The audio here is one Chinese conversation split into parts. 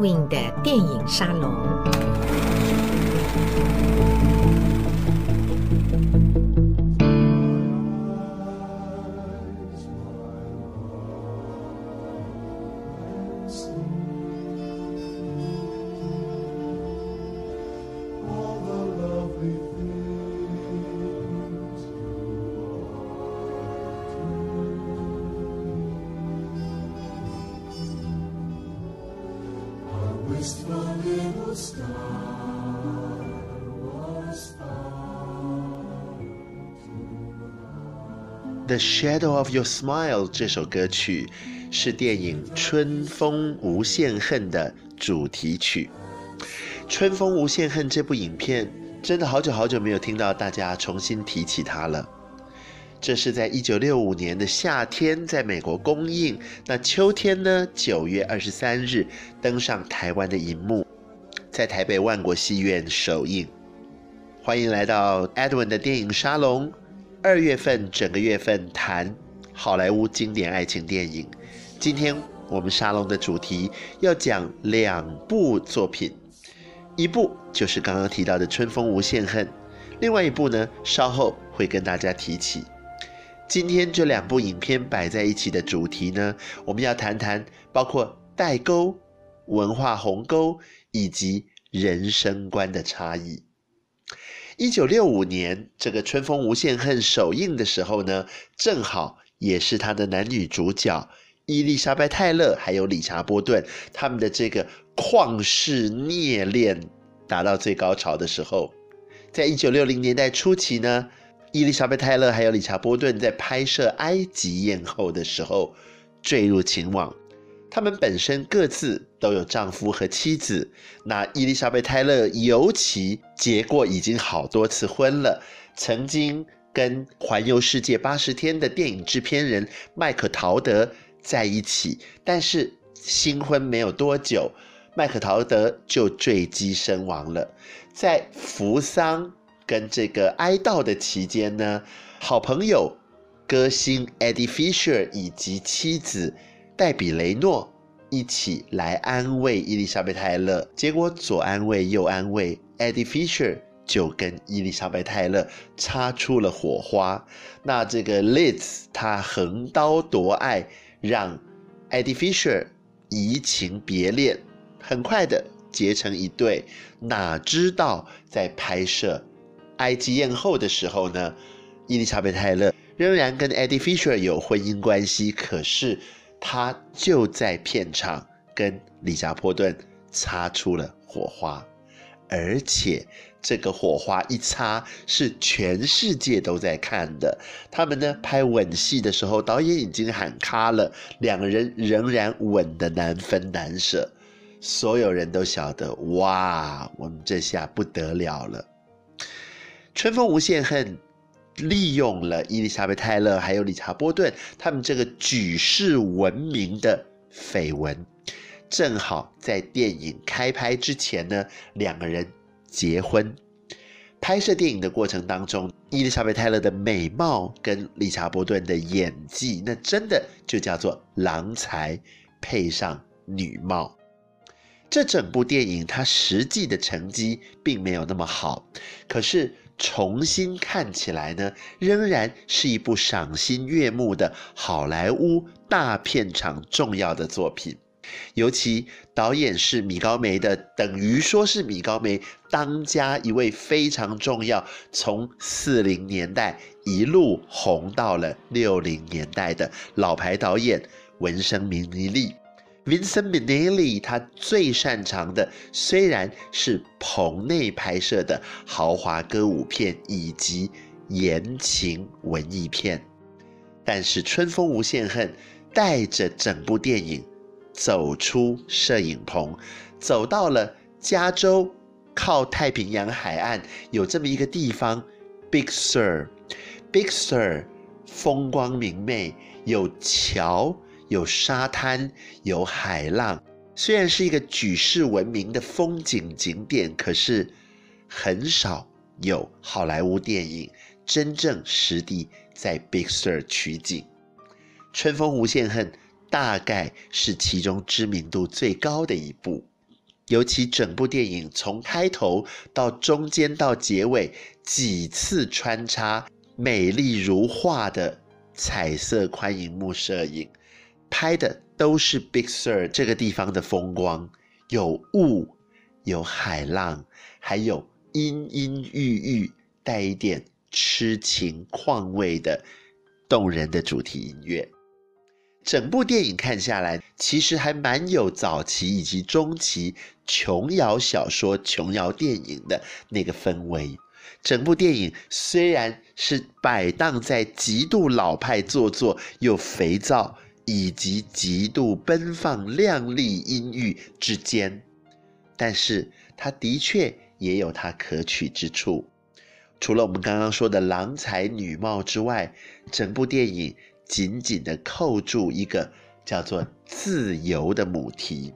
Edwin 的电影沙龙。《Shadow of Your Smile》这首歌曲是电影《春风无限恨》的主题曲。《春风无限恨》这部影片真的好久好久没有听到大家重新提起它了。这是在一九六五年的夏天在美国公映，那秋天呢，九月二十三日登上台湾的荧幕。在台北万国戏院首映，欢迎来到 Edwin 的电影沙龙。二月份整个月份谈好莱坞经典爱情电影。今天我们沙龙的主题要讲两部作品，一部就是刚刚提到的《春风无限恨》，另外一部呢，稍后会跟大家提起。今天这两部影片摆在一起的主题呢，我们要谈谈包括代沟、文化鸿沟。以及人生观的差异。一九六五年，这个《春风无限恨》首映的时候呢，正好也是他的男女主角伊丽莎白泰勒还有理查波顿他们的这个旷世孽恋达到最高潮的时候。在一九六零年代初期呢，伊丽莎白泰勒还有理查波顿在拍摄《埃及艳后》的时候坠入情网。他们本身各自都有丈夫和妻子。那伊丽莎白·泰勒尤其结过已经好多次婚了，曾经跟环游世界八十天的电影制片人麦可·陶德在一起，但是新婚没有多久，麦可·陶德就坠机身亡了。在扶丧跟这个哀悼的期间呢，好朋友歌星 Eddie Fisher 以及妻子。黛比雷诺一起来安慰伊丽莎白泰勒，结果左安慰右安慰，Eddie Fisher 就跟伊丽莎白泰勒擦出了火花。那这个 Liz 他横刀夺爱，让 Eddie Fisher 移情别恋，很快的结成一对。哪知道在拍摄《埃及艳后》的时候呢，伊丽莎白泰勒仍然跟 Eddie Fisher 有婚姻关系，可是。他就在片场跟李查波顿擦出了火花，而且这个火花一擦是全世界都在看的。他们呢拍吻戏的时候，导演已经喊卡了，两个人仍然吻得难分难舍，所有人都晓得哇，我们这下不得了了。春风无限恨。利用了伊丽莎白·泰勒还有理查·波顿他们这个举世闻名的绯闻，正好在电影开拍之前呢，两个人结婚。拍摄电影的过程当中，伊丽莎白·泰勒的美貌跟理查·波顿的演技，那真的就叫做郎才配上女貌。这整部电影它实际的成绩并没有那么好，可是。重新看起来呢，仍然是一部赏心悦目的好莱坞大片场重要的作品。尤其导演是米高梅的，等于说是米高梅当家一位非常重要，从四零年代一路红到了六零年代的老牌导演文生明尼利。Vincent Minnelli 他最擅长的虽然是棚内拍摄的豪华歌舞片以及言情文艺片，但是《春风无限恨》带着整部电影走出摄影棚，走到了加州，靠太平洋海岸有这么一个地方，Big Sur，Big Sur 风光明媚，有桥。有沙滩，有海浪，虽然是一个举世闻名的风景景点，可是很少有好莱坞电影真正实地在 Big Sur 取景。《春风无限恨》大概是其中知名度最高的一部。尤其整部电影从开头到中间到结尾几次穿插美丽如画的彩色宽银幕摄影，拍的都是 Big Sur 这个地方的风光，有雾，有海浪，还有阴阴郁郁带一点痴情况味的动人的主题音乐。整部电影看下来，其实还蛮有早期以及中期琼瑶小说、琼瑶电影的那个氛围。整部电影虽然是摆荡在极度老派、做作又肥皂，以及极度奔放、亮丽、阴郁之间，但是它的确也有它可取之处。除了我们刚刚说的郎才女貌之外，整部电影。紧紧地扣住一个叫做“自由”的母题。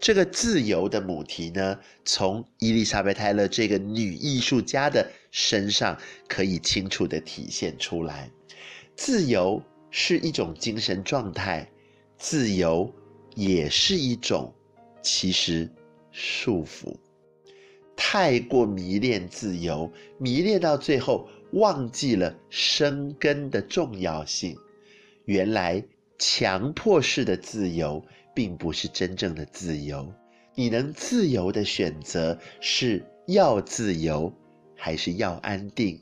这个“自由”的母题呢，从伊丽莎白·泰勒这个女艺术家的身上可以清楚地体现出来。自由是一种精神状态，自由也是一种其实束缚。太过迷恋自由，迷恋到最后忘记了生根的重要性。原来强迫式的自由并不是真正的自由，你能自由的选择是要自由还是要安定，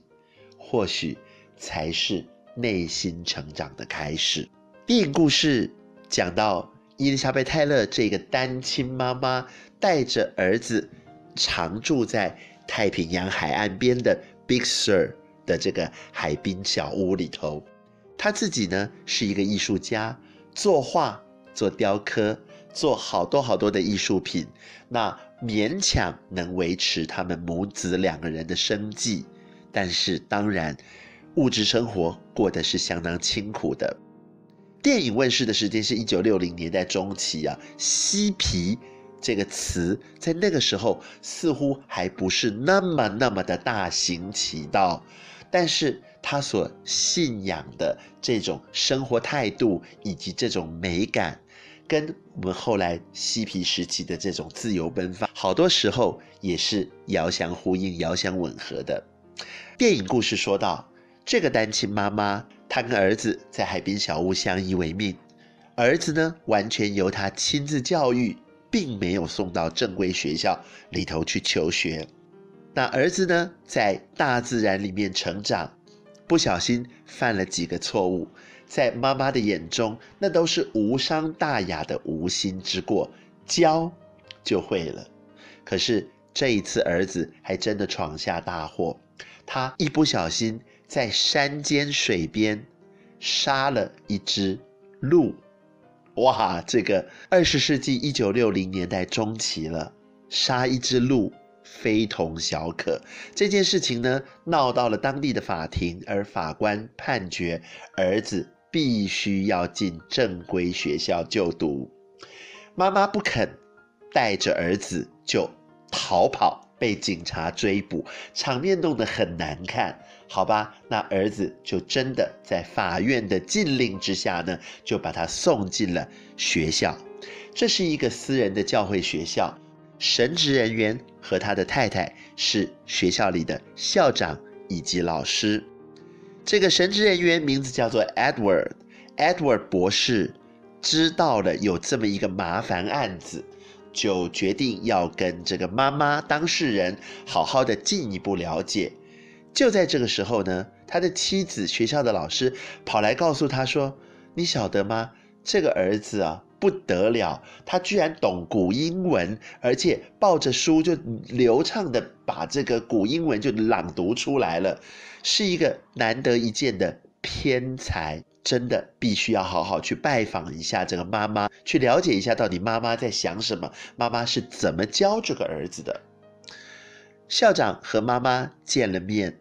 或许才是内心成长的开始。电影故事讲到伊丽莎白·泰勒这个单亲妈妈带着儿子常住在太平洋海岸边的 Big Sur 的这个海滨小屋里头。她自己呢是一个艺术家，作画、做雕刻、做好多好多的艺术品，那勉强能维持他们母子两个人的生计。但是当然，物质生活过得是相当清苦的。电影问世的时间是一九六零年代中期啊，嬉皮这个词在那个时候似乎还不是那么那么的大行其道，但是。他所信仰的这种生活态度以及这种美感，跟我们后来嬉皮时期的这种自由奔放，好多时候也是遥相呼应、遥相吻合的。电影故事说到，这个单亲妈妈，她跟儿子在海边小屋相依为命，儿子呢完全由她亲自教育，并没有送到正规学校里头去求学。那儿子呢，在大自然里面成长。不小心犯了几个错误，在妈妈的眼中，那都是无伤大雅的无心之过，教就会了。可是这一次，儿子还真的闯下大祸，他一不小心在山间水边杀了一只鹿。哇，这个二十世纪一九六零年代中期了，杀一只鹿。非同小可，这件事情呢，闹到了当地的法庭，而法官判决儿子必须要进正规学校就读。妈妈不肯，带着儿子就逃跑，被警察追捕，场面弄得很难看。好吧，那儿子就真的在法院的禁令之下呢，就把他送进了学校。这是一个私人的教会学校。神职人员和他的太太是学校里的校长以及老师。这个神职人员名字叫做 Edward。Edward 博士知道了有这么一个麻烦案子，就决定要跟这个妈妈当事人好好的进一步了解。就在这个时候呢，他的妻子学校的老师跑来告诉他说：“你晓得吗？这个儿子啊。”不得了，他居然懂古英文，而且抱着书就流畅的把这个古英文就朗读出来了，是一个难得一见的天才，真的必须要好好去拜访一下这个妈妈，去了解一下到底妈妈在想什么，妈妈是怎么教这个儿子的。校长和妈妈见了面，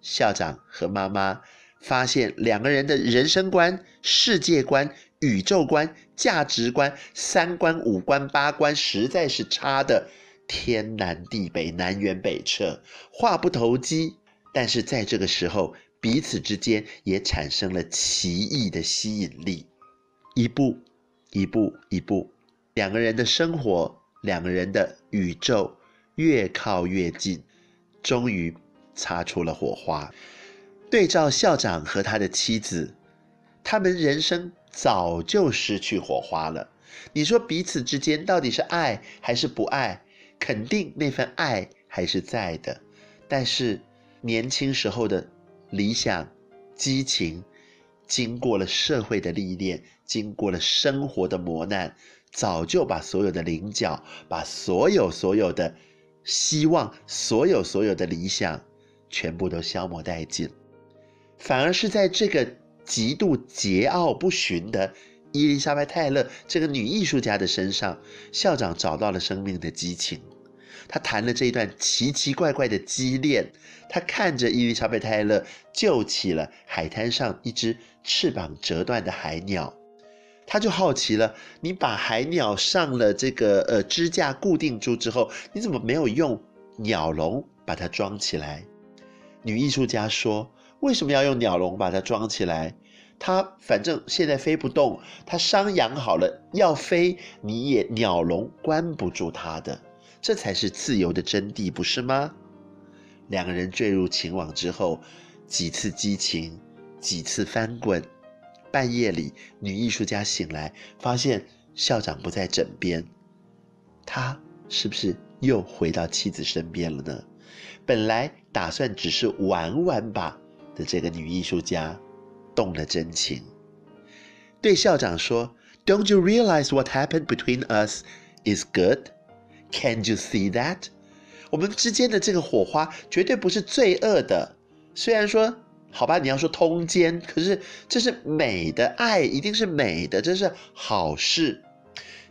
校长和妈妈发现两个人的人生观、世界观。宇宙观、价值观、三观、五官、八观，实在是差得天南地北、南辕北辙，话不投机。但是在这个时候，彼此之间也产生了奇异的吸引力。一步，一步，一步，两个人的生活两个人的宇宙越靠越近，终于擦出了火花。对照校长和他的妻子，他们人生早就失去火花了。你说彼此之间到底是爱还是不爱？肯定那份爱还是在的，但是年轻时候的理想、激情，经过了社会的历练，经过了生活的磨难，早就把所有的棱角，把所有所有的希望，所有所有的理想，全部都消磨殆尽。反而是在这个极度桀骜不驯的伊丽莎白·泰勒这个女艺术家的身上，校长找到了生命的激情。他谈了这一段奇奇怪怪的激恋。他看着伊丽莎白·泰勒救起了海滩上一只翅膀折断的海鸟，他就好奇了：你把海鸟上了这个呃支架固定住之后，你怎么没有用鸟笼把它装起来？女艺术家说。为什么要用鸟笼把它装起来？它反正现在飞不动，它伤养好了要飞，你也鸟笼关不住它的，这才是自由的真谛，不是吗？两个人坠入情网之后，几次激情，几次翻滚。半夜里，女艺术家醒来，发现校长不在枕边，他是不是又回到妻子身边了呢？本来打算只是玩玩吧。的这个女艺术家动了真情，对校长说：“Don't you realize what happened between us is good? Can't you see that？我们之间的这个火花绝对不是罪恶的。虽然说，好吧，你要说通奸，可是这是美的爱，一定是美的，这是好事。”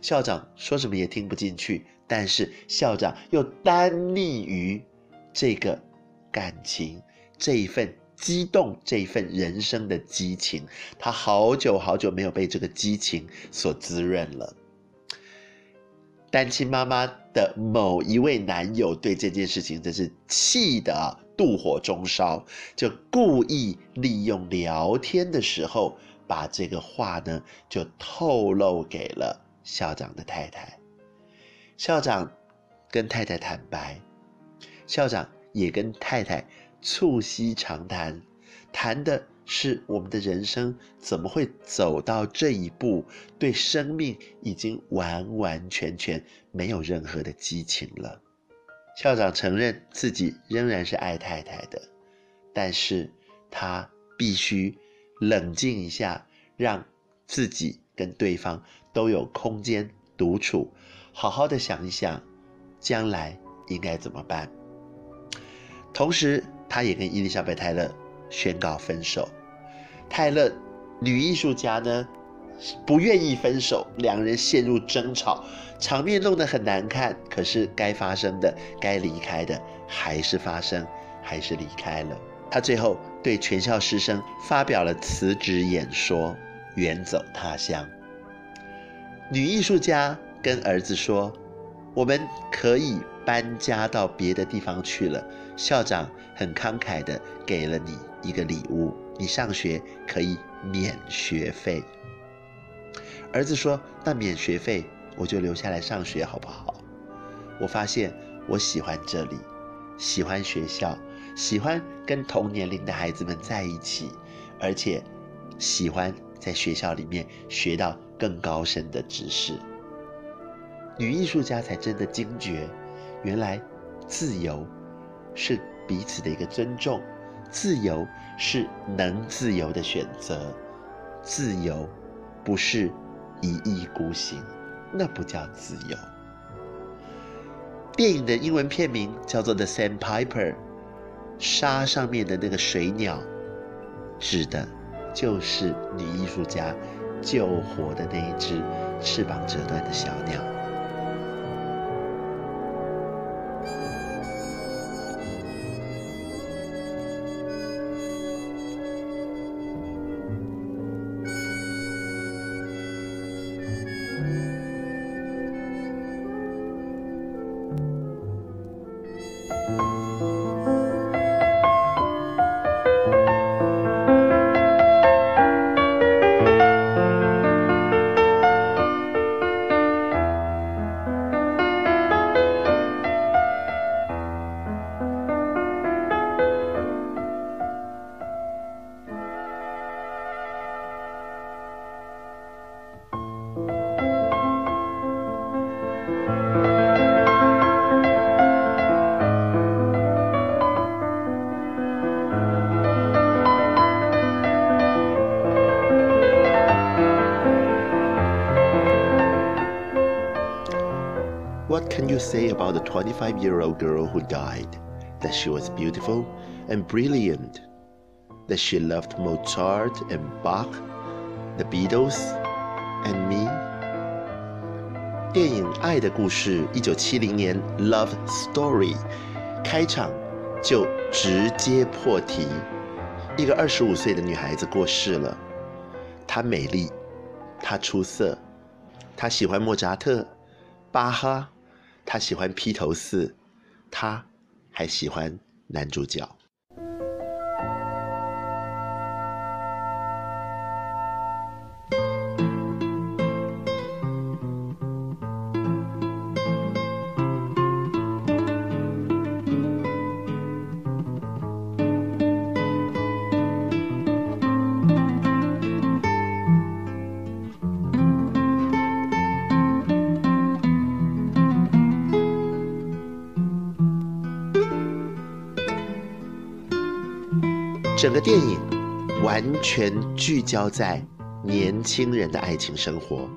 校长说什么也听不进去，但是校长又单溺于这个感情，这一份。激动这一份人生的激情，他好久好久没有被这个激情所滋润了。单亲妈妈的某一位男友对这件事情真是气得妒火中烧，就故意利用聊天的时候，把这个话呢就透露给了校长的太太。校长跟太太坦白，校长也跟太太。促膝长谈，谈的是我们的人生怎么会走到这一步，对生命已经完完全全没有任何的激情了。校长承认自己仍然是爱太太的，但是他必须冷静一下，让自己跟对方都有空间独处，好好的想一想，将来应该怎么办。同时，他也跟伊丽莎白·泰勒宣告分手。泰勒女艺术家呢，不愿意分手，两人陷入争吵，场面弄得很难看。可是该发生的、该离开的，还是发生，还是离开了。他最后对全校师生发表了辞职演说，远走他乡。女艺术家跟儿子说：“我们可以搬家到别的地方去了。”校长很慷慨地给了你一个礼物，你上学可以免学费。儿子说：“那免学费，我就留下来上学好不好？”我发现我喜欢这里，喜欢学校，喜欢跟同年龄的孩子们在一起，而且喜欢在学校里面学到更高深的知识。女艺术家才真的惊觉，原来自由。是彼此的一个尊重，自由是能自由的选择，自由不是一意孤行，那不叫自由。电影的英文片名叫做《The Sandpiper》，沙上面的那个水鸟，指的就是女艺术家救活的那一只翅膀折断的小鸟。can you say about the 25-year-old girl who died? That she was beautiful and brilliant. That she loved Mozart and Bach, the Beatles, and me. 电影《爱的故事》一九七零年《Love Story》开场就直接破题：一个二十五岁的女孩子过世了。她美丽，她出色，她喜欢莫扎特、巴哈。 他喜欢披头四，他还喜欢男主角。整个电影完全聚焦在年轻人的爱情生活，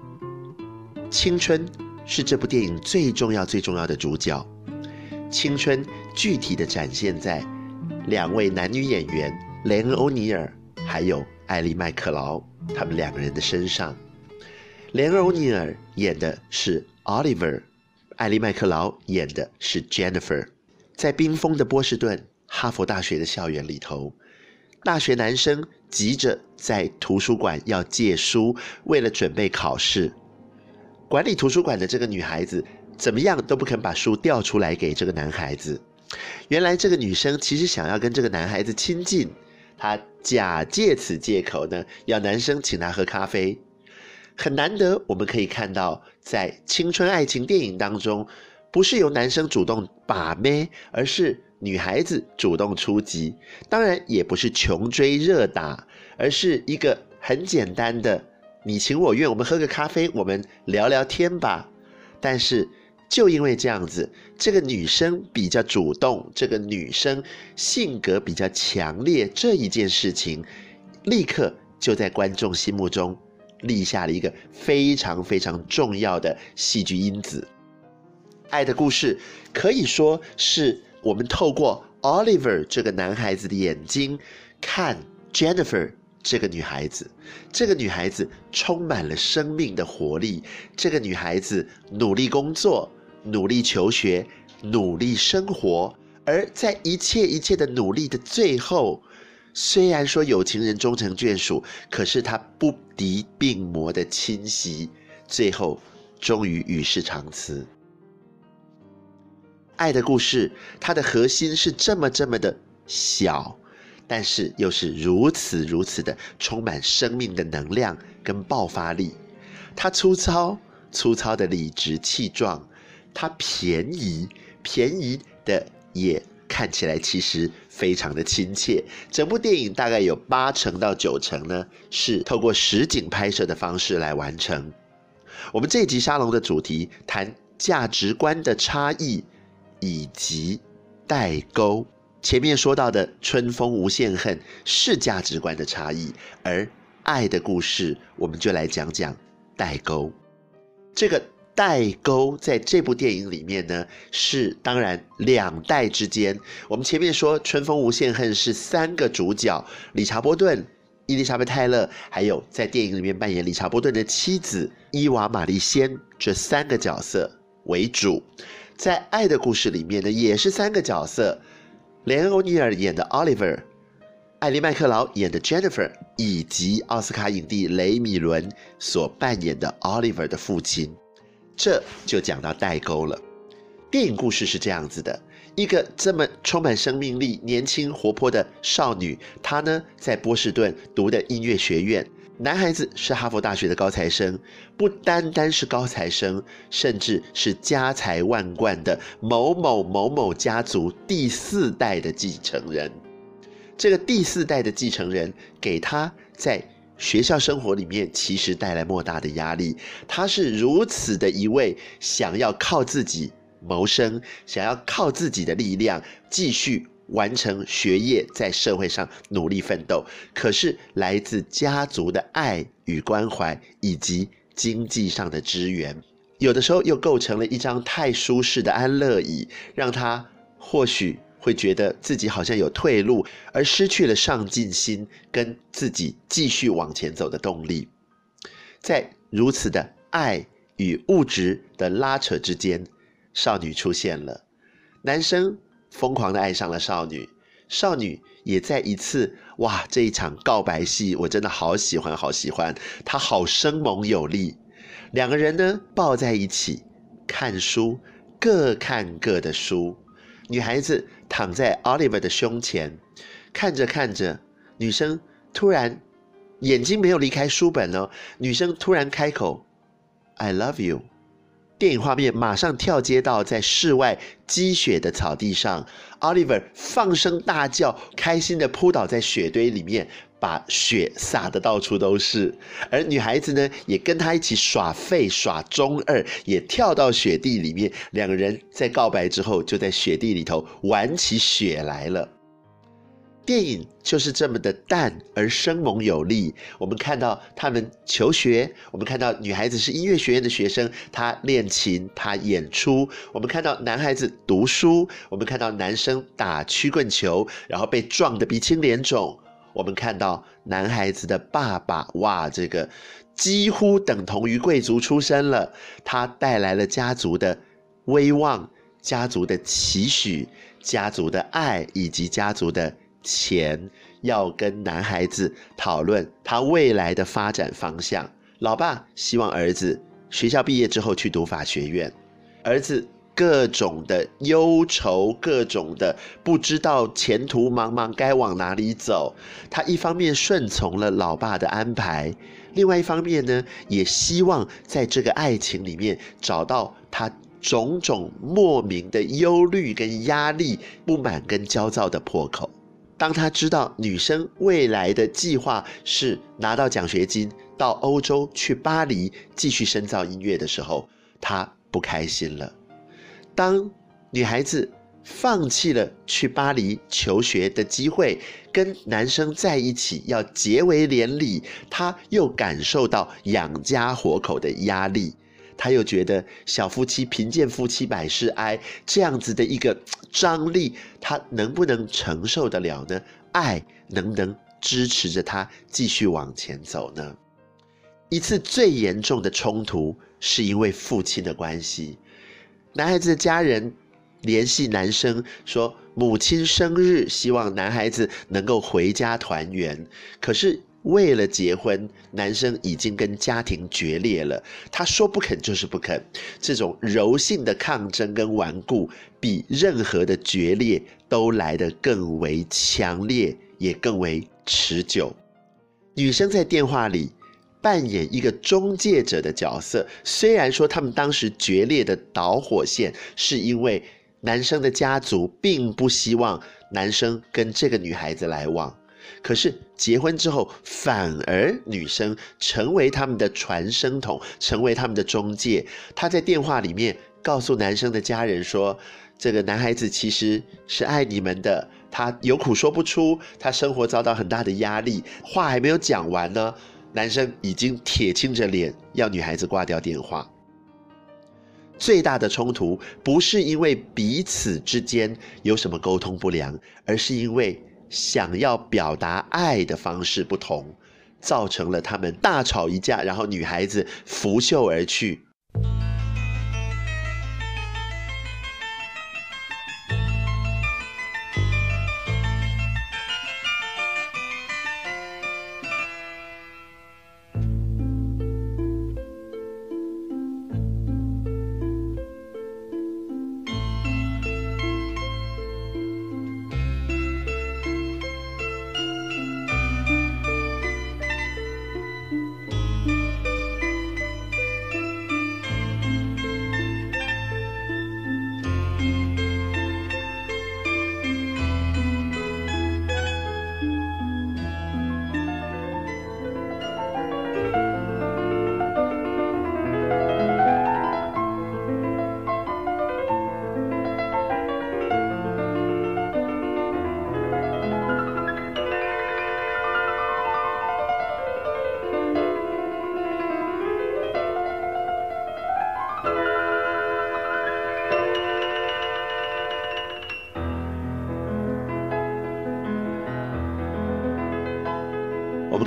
青春是这部电影最重要、最重要的主角。青春具体的展现在两位男女演员雷恩·欧尼尔还有艾莉·麦克劳他们两个人的身上。雷恩·欧尼尔演的是 Oliver，艾莉·麦克劳演的是 Jennifer。在冰封的波士顿哈佛大学的校园里头。大学男生急着在图书馆要借书，为了准备考试。管理图书馆的这个女孩子怎么样都不肯把书调出来给这个男孩子。原来这个女生其实想要跟这个男孩子亲近，她假借此借口呢，要男生请她喝咖啡。很难得，我们可以看到在青春爱情电影当中，不是由男生主动把妹，而是。女孩子主动出击，当然也不是穷追热打，而是一个很简单的你情我愿，我们喝个咖啡，我们聊聊天吧。但是就因为这样子，这个女生比较主动，这个女生性格比较强烈，这一件事情立刻就在观众心目中立下了一个非常非常重要的戏剧因子。爱的故事可以说是。我们透过 Oliver 这个男孩子的眼睛看 Jennifer 这个女孩子，这个女孩子充满了生命的活力。这个女孩子努力工作，努力求学，努力生活。而在一切一切的努力的最后，虽然说有情人终成眷属，可是她不敌病魔的侵袭，最后终于与世长辞。爱的故事，它的核心是这么这么的小，但是又是如此如此的充满生命的能量跟爆发力。它粗糙粗糙的理直气壮，它便宜便宜的也看起来其实非常的亲切。整部电影大概有八成到九成呢，是透过实景拍摄的方式来完成。我们这一集沙龙的主题谈价值观的差异。以及代沟，前面说到的《春风无限恨》是价值观的差异，而爱的故事，我们就来讲讲代沟。这个代沟在这部电影里面呢，是当然两代之间。我们前面说《春风无限恨》是三个主角：理查波顿、伊丽莎白泰勒，还有在电影里面扮演理查波顿的妻子伊娃玛丽仙这三个角色为主。在《爱的故事》里面呢，也是三个角色：雷恩·欧尼尔演的 Oliver，艾莉·麦克劳演的 Jennifer，以及奥斯卡影帝雷米伦所扮演的 Oliver 的父亲。这就讲到代沟了。电影故事是这样子的：一个这么充满生命力、年轻活泼的少女，她呢在波士顿读的音乐学院。男孩子是哈佛大学的高材生，不单单是高材生，甚至是家财万贯的某某某某家族第四代的继承人。这个第四代的继承人给他在学校生活里面其实带来莫大的压力。他是如此的一位想要靠自己谋生，想要靠自己的力量继续。完成学业，在社会上努力奋斗，可是来自家族的爱与关怀，以及经济上的支援，有的时候又构成了一张太舒适的安乐椅，让他或许会觉得自己好像有退路，而失去了上进心跟自己继续往前走的动力。在如此的爱与物质的拉扯之间，少女出现了。男生疯狂的爱上了少女，少女也在一次哇，这一场告白戏，我真的好喜欢，好喜欢，她好生猛有力。两个人呢，抱在一起看书，各看各的书。女孩子躺在 Oliver 的胸前，看着看着，女生突然眼睛没有离开书本哦，女生突然开口：“I love you。”电影画面马上跳接到在室外积雪的草地上，Oliver 放声大叫，开心地扑倒在雪堆里面，把雪撒得到处都是。而女孩子呢，也跟他一起耍废耍中二，也跳到雪地里面。两个人在告白之后，就在雪地里头玩起雪来了。电影就是这么的淡而生猛有力。我们看到他们求学，我们看到女孩子是音乐学院的学生，她练琴，她演出。我们看到男孩子读书，我们看到男生打曲棍球，然后被撞得鼻青脸肿。我们看到男孩子的爸爸，哇，这个几乎等同于贵族出身了。他带来了家族的威望、家族的期许、家族的爱以及家族的。钱要跟男孩子讨论他未来的发展方向。老爸希望儿子学校毕业之后去读法学院，儿子各种的忧愁，各种的不知道前途茫茫该往哪里走。他一方面顺从了老爸的安排，另外一方面呢，也希望在这个爱情里面找到他种种莫名的忧虑跟压力、不满跟焦躁的破口。当他知道女生未来的计划是拿到奖学金到欧洲去巴黎继续深造音乐的时候，他不开心了。当女孩子放弃了去巴黎求学的机会，跟男生在一起要结为连理，他又感受到养家活口的压力。他又觉得小夫妻贫贱夫妻百事哀这样子的一个张力，他能不能承受得了呢？爱能不能支持着他继续往前走呢？一次最严重的冲突是因为父亲的关系，男孩子的家人联系男生说母亲生日，希望男孩子能够回家团圆，可是。为了结婚，男生已经跟家庭决裂了。他说不肯就是不肯，这种柔性的抗争跟顽固，比任何的决裂都来得更为强烈，也更为持久。女生在电话里扮演一个中介者的角色，虽然说他们当时决裂的导火线是因为男生的家族并不希望男生跟这个女孩子来往。可是结婚之后，反而女生成为他们的传声筒，成为他们的中介。她在电话里面告诉男生的家人说：“这个男孩子其实是爱你们的，他有苦说不出，他生活遭到很大的压力。”话还没有讲完呢，男生已经铁青着脸要女孩子挂掉电话。最大的冲突不是因为彼此之间有什么沟通不良，而是因为。想要表达爱的方式不同，造成了他们大吵一架，然后女孩子拂袖而去。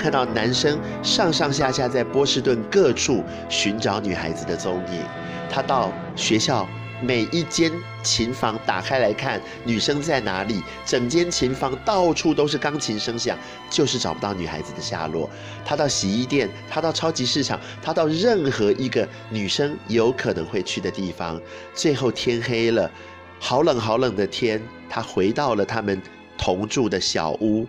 看到男生上上下下在波士顿各处寻找女孩子的踪影。他到学校。每一间琴房打开来看，女生在哪里？整间琴房到处都是钢琴声响，就是找不到女孩子的下落。他到洗衣店，他到超级市场，他到任何一个女生有可能会去的地方。最后天黑了，好冷好冷的天，他回到了他们同住的小屋，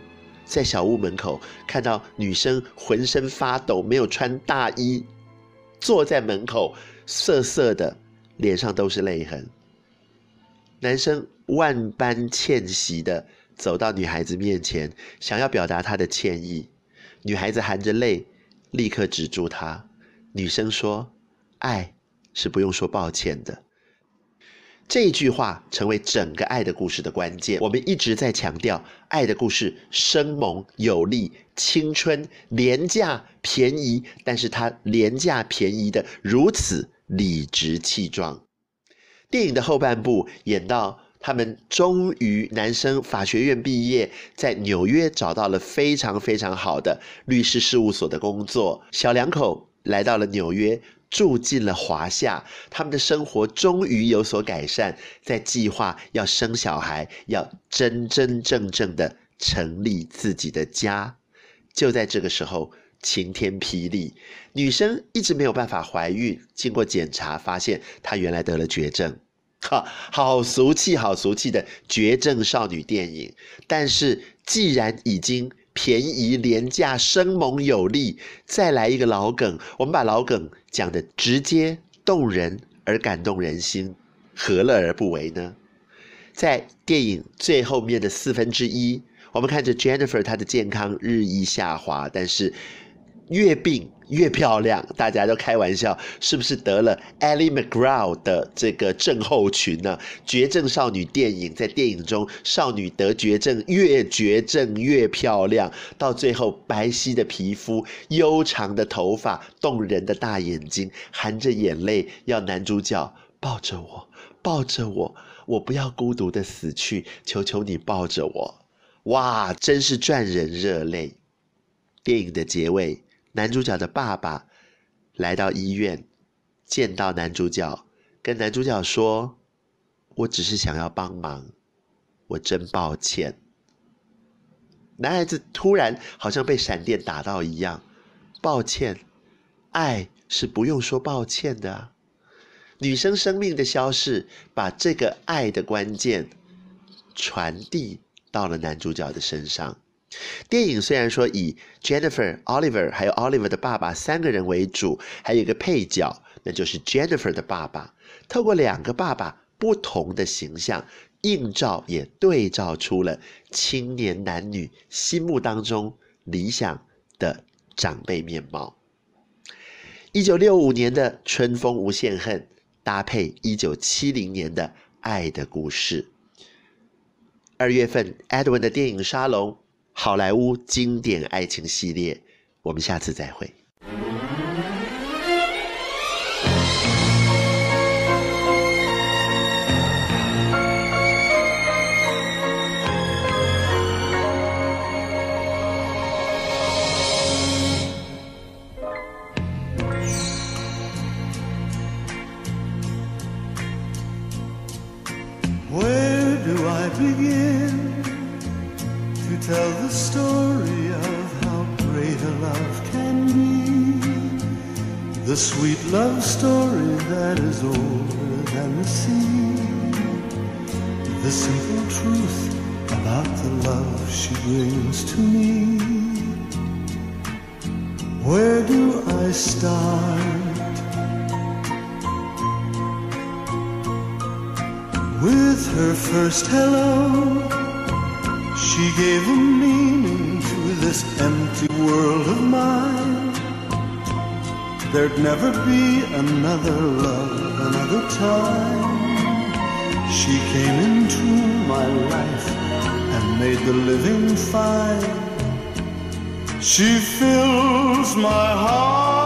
在小屋门口看到女生浑身发抖，没有穿大衣，坐在门口瑟瑟的。脸上都是泪痕。男生万般歉惜的走到女孩子面前，想要表达他的歉意。女孩子含着泪，立刻止住他。女生说：“爱是不用说抱歉的。”这句话成为整个爱的故事的关键。我们一直在强调，爱的故事生猛有力、青春、廉价、便宜，但是它廉价便宜的如此。理直气壮。电影的后半部演到他们终于男生法学院毕业，在纽约找到了非常非常好的律师事务所的工作。小两口来到了纽约，住进了华夏，他们的生活终于有所改善，在计划要生小孩，要真真正正的成立自己的家。就在这个时候。晴天霹雳，女生一直没有办法怀孕，经过检查发现她原来得了绝症，哈，好俗气，好俗气的绝症少女电影。但是既然已经便宜廉价、生猛有力，再来一个老梗，我们把老梗讲的直接动人而感动人心，何乐而不为呢？在电影最后面的四分之一，我们看着 Jennifer 她的健康日益下滑，但是。月病越漂亮，大家都开玩笑，是不是得了 Ellie McGraw 的这个症候群呢？绝症少女电影在电影中，少女得绝症，越绝症越漂亮，到最后白皙的皮肤、悠长的头发、动人的大眼睛，含着眼泪要男主角抱着我，抱着我，我不要孤独的死去，求求你抱着我。哇，真是赚人热泪。电影的结尾。男主角的爸爸来到医院，见到男主角，跟男主角说：“我只是想要帮忙，我真抱歉。”男孩子突然好像被闪电打到一样，抱歉，爱是不用说抱歉的。女生生命的消逝，把这个爱的关键传递到了男主角的身上。电影虽然说以 Jennifer、Oliver 还有 Oliver 的爸爸三个人为主，还有一个配角，那就是 Jennifer 的爸爸。透过两个爸爸不同的形象，映照也对照出了青年男女心目当中理想的长辈面貌。一九六五年的《春风无限恨》搭配一九七零年的《爱的故事》。二月份，Edwin 的电影沙龙。好莱坞经典爱情系列，我们下次再会。sweet love story that is older than the sea. The simple truth about the love she brings to me. Where do I start? With her first hello, she gave a meaning to this empty world of mine. There'd never be another love, another time. She came into my life and made the living fine. She fills my heart.